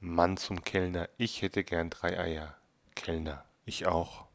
Mann zum Kellner, ich hätte gern drei Eier. Kellner, ich auch.